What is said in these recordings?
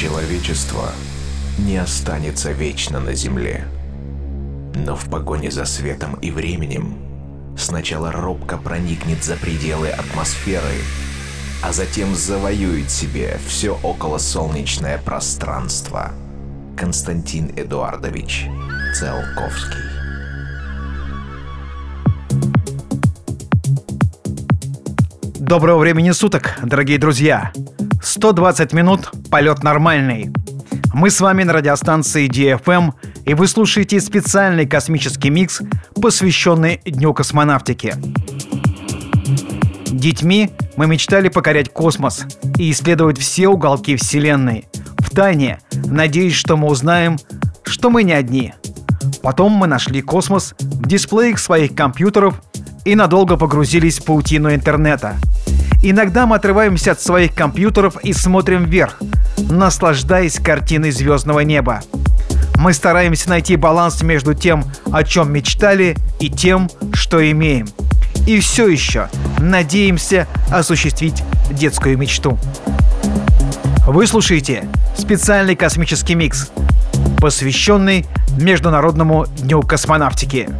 Человечество не останется вечно на Земле. Но в погоне за светом и временем сначала робко проникнет за пределы атмосферы, а затем завоюет себе все околосолнечное пространство. Константин Эдуардович Циолковский Доброго времени суток, дорогие друзья! 120 минут, полет нормальный. Мы с вами на радиостанции DFM, и вы слушаете специальный космический микс, посвященный Дню космонавтики. Детьми мы мечтали покорять космос и исследовать все уголки Вселенной. В тайне, надеясь, что мы узнаем, что мы не одни. Потом мы нашли космос в дисплеях своих компьютеров и надолго погрузились в паутину интернета – Иногда мы отрываемся от своих компьютеров и смотрим вверх, наслаждаясь картиной звездного неба. Мы стараемся найти баланс между тем, о чем мечтали, и тем, что имеем. И все еще надеемся осуществить детскую мечту. Вы слушаете специальный космический микс, посвященный Международному дню космонавтики.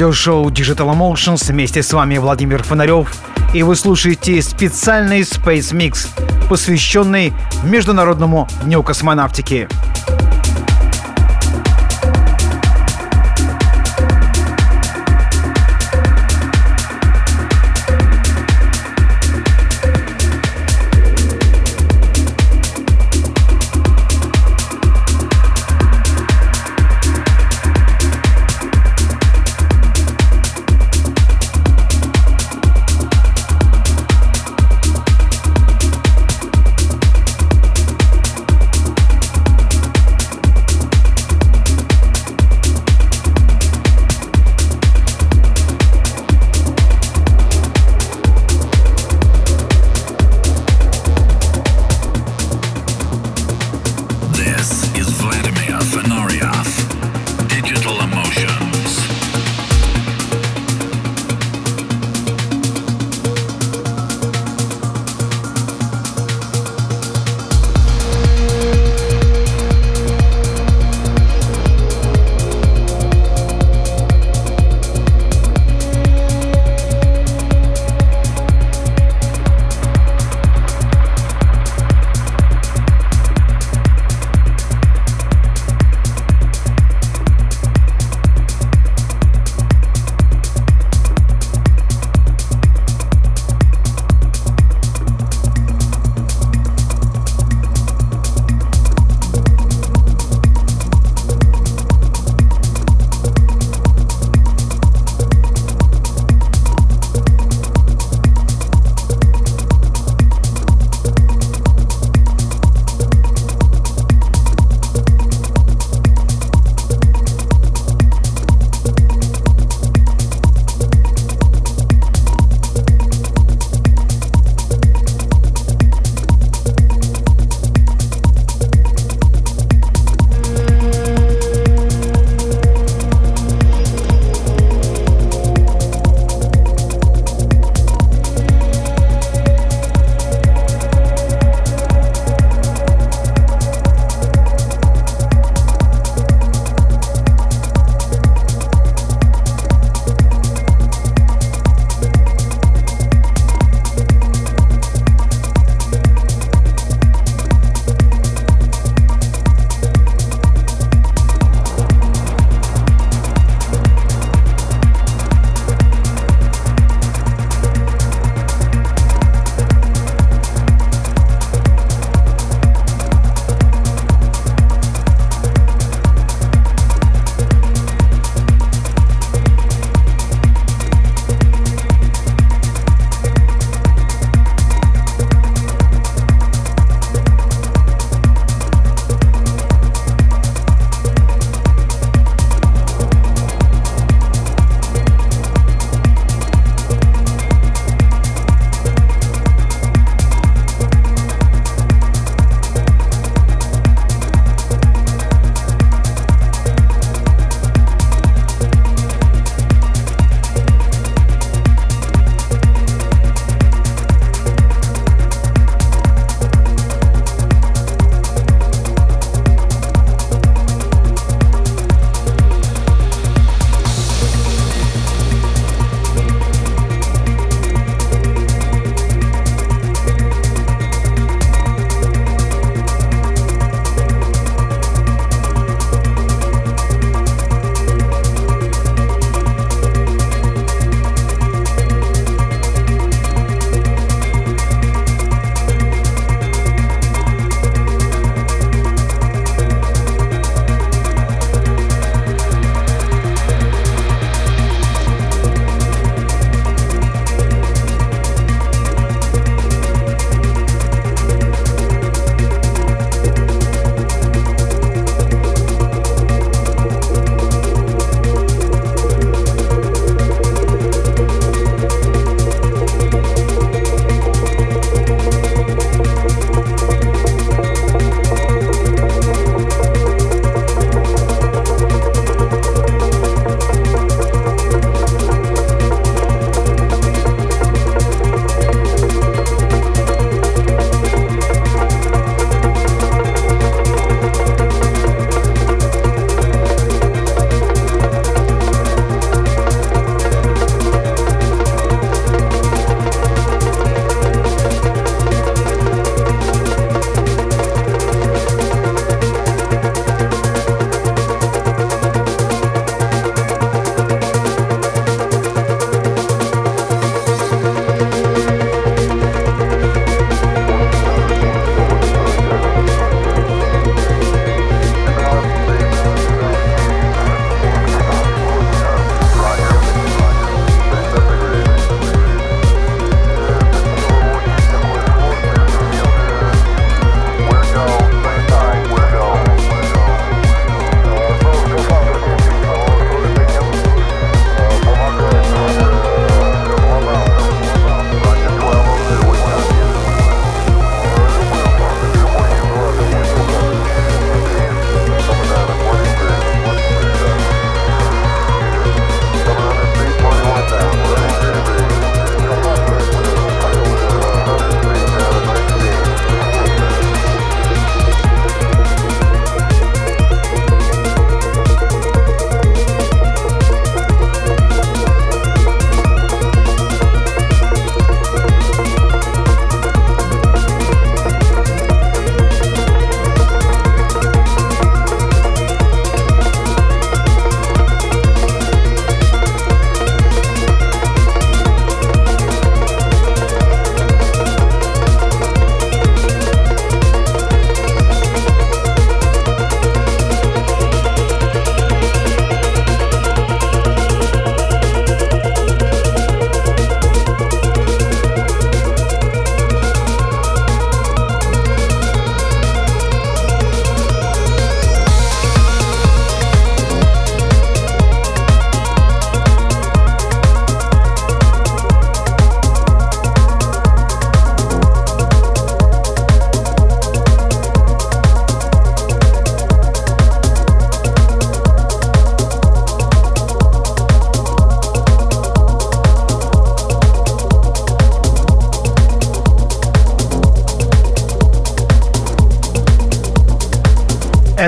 Радиошоу Digital Emotions. Вместе с вами Владимир Фонарев. И вы слушаете специальный Space Mix, посвященный Международному дню космонавтики.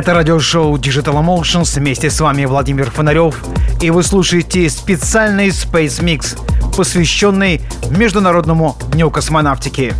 Это радиошоу Digital Emotions. Вместе с вами Владимир Фонарев. И вы слушаете специальный Space Mix, посвященный Международному дню космонавтики.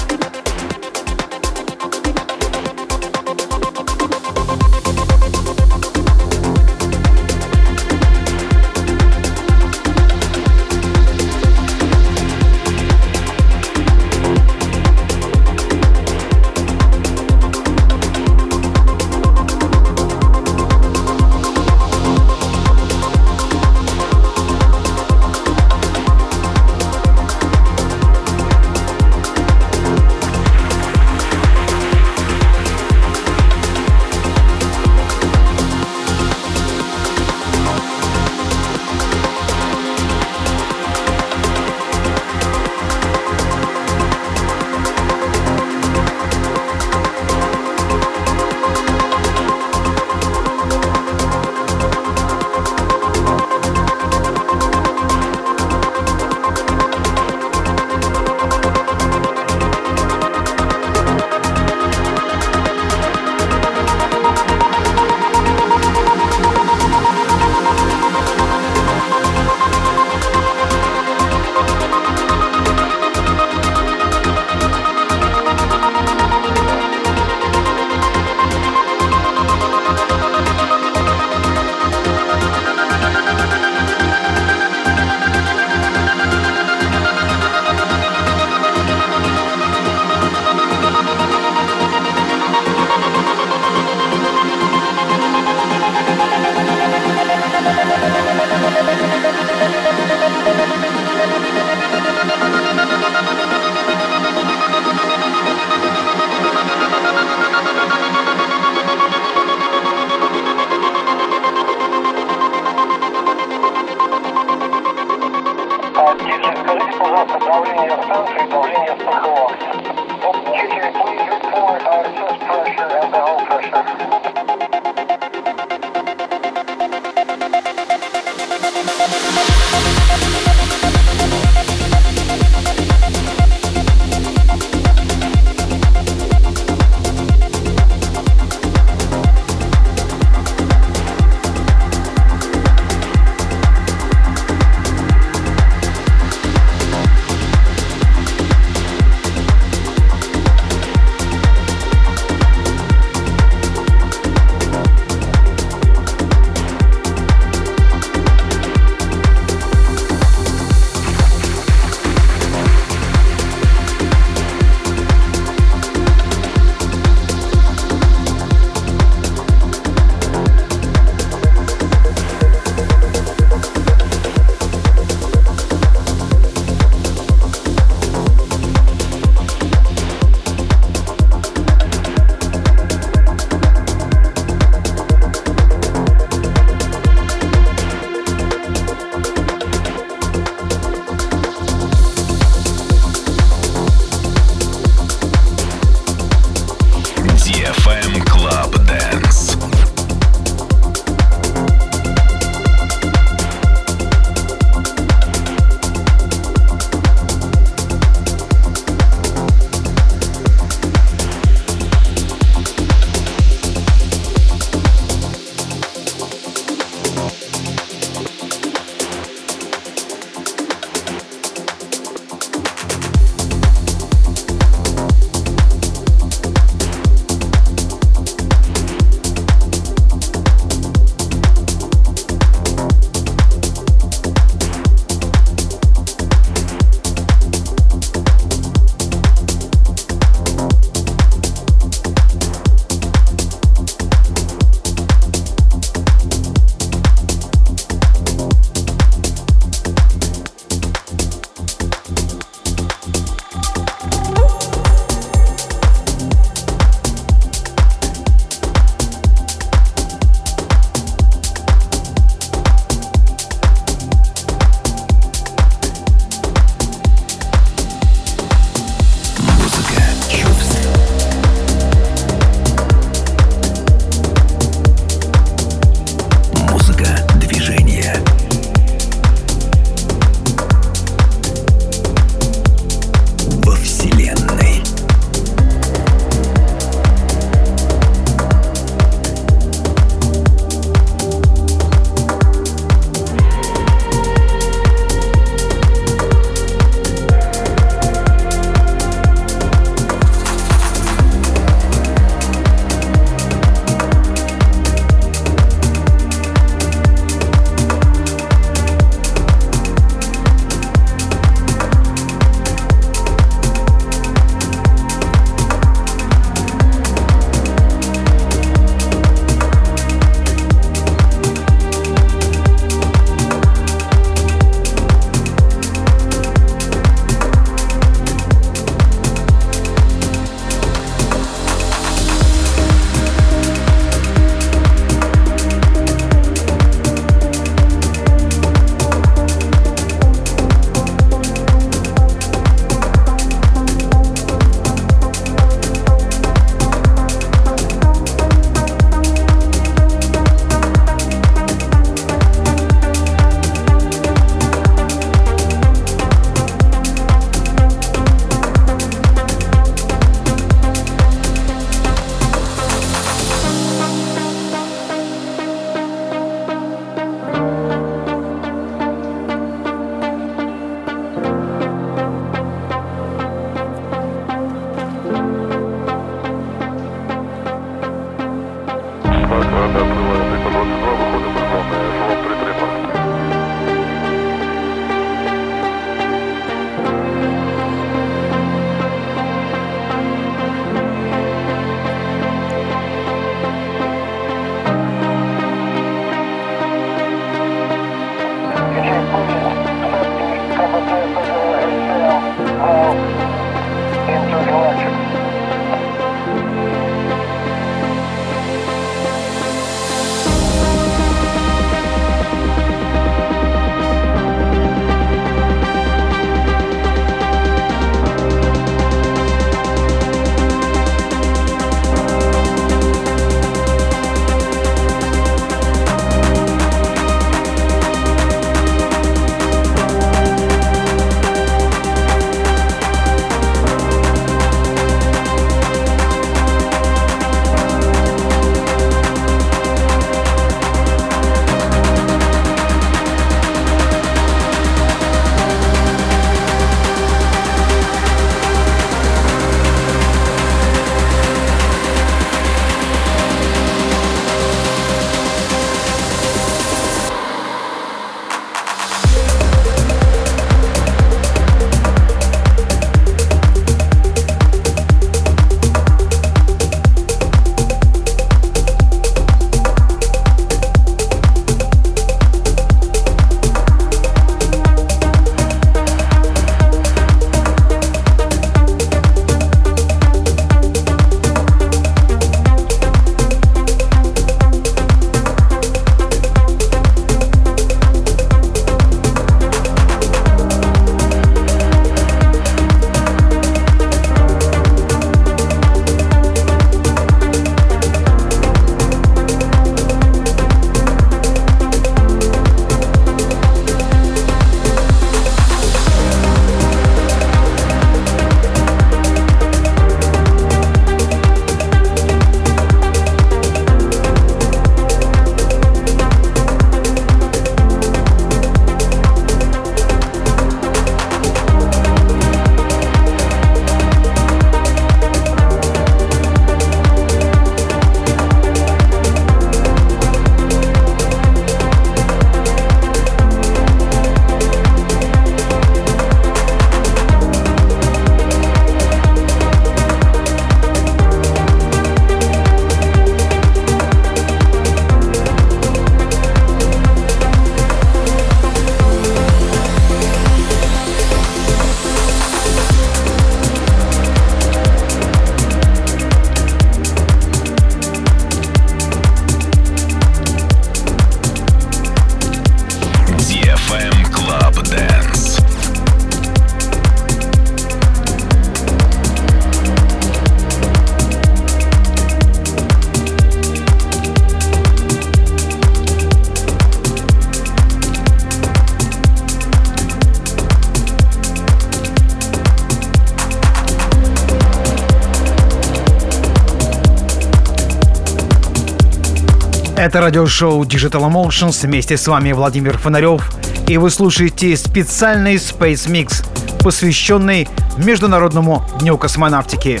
Это радиошоу Digital Emotions. Вместе с вами Владимир Фонарев. И вы слушаете специальный Space Mix, посвященный Международному дню космонавтики.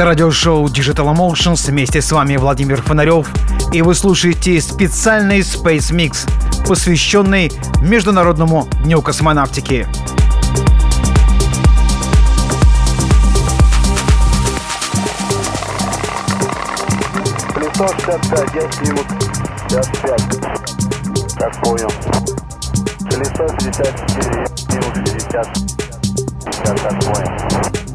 Это радиошоу Digital Emotions. Вместе с вами Владимир Фонарев. И вы слушаете специальный Space Mix, посвященный Международному дню космонавтики. 65, 10 минут 55. Как понял. Колесо 54, минут 60. 50, как понял.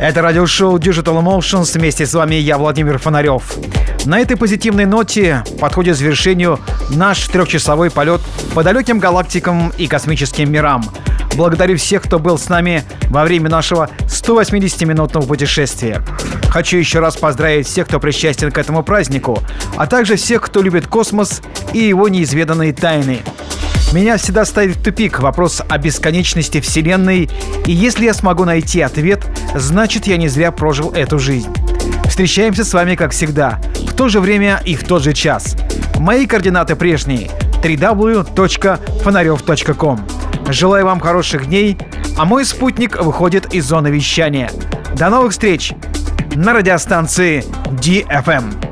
Это радиошоу Digital Emotions. Вместе с вами я, Владимир Фонарев. На этой позитивной ноте подходит к завершению наш трехчасовой полет по далеким галактикам и космическим мирам. Благодарю всех, кто был с нами во время нашего 180-минутного путешествия. Хочу еще раз поздравить всех, кто причастен к этому празднику, а также всех, кто любит космос и его неизведанные тайны. Меня всегда ставит в тупик вопрос о бесконечности Вселенной, и если я смогу найти ответ, значит я не зря прожил эту жизнь. Встречаемся с вами, как всегда, в то же время и в тот же час. Мои координаты прежние – www.фонарев.com. Желаю вам хороших дней, а мой спутник выходит из зоны вещания. До новых встреч на радиостанции DFM.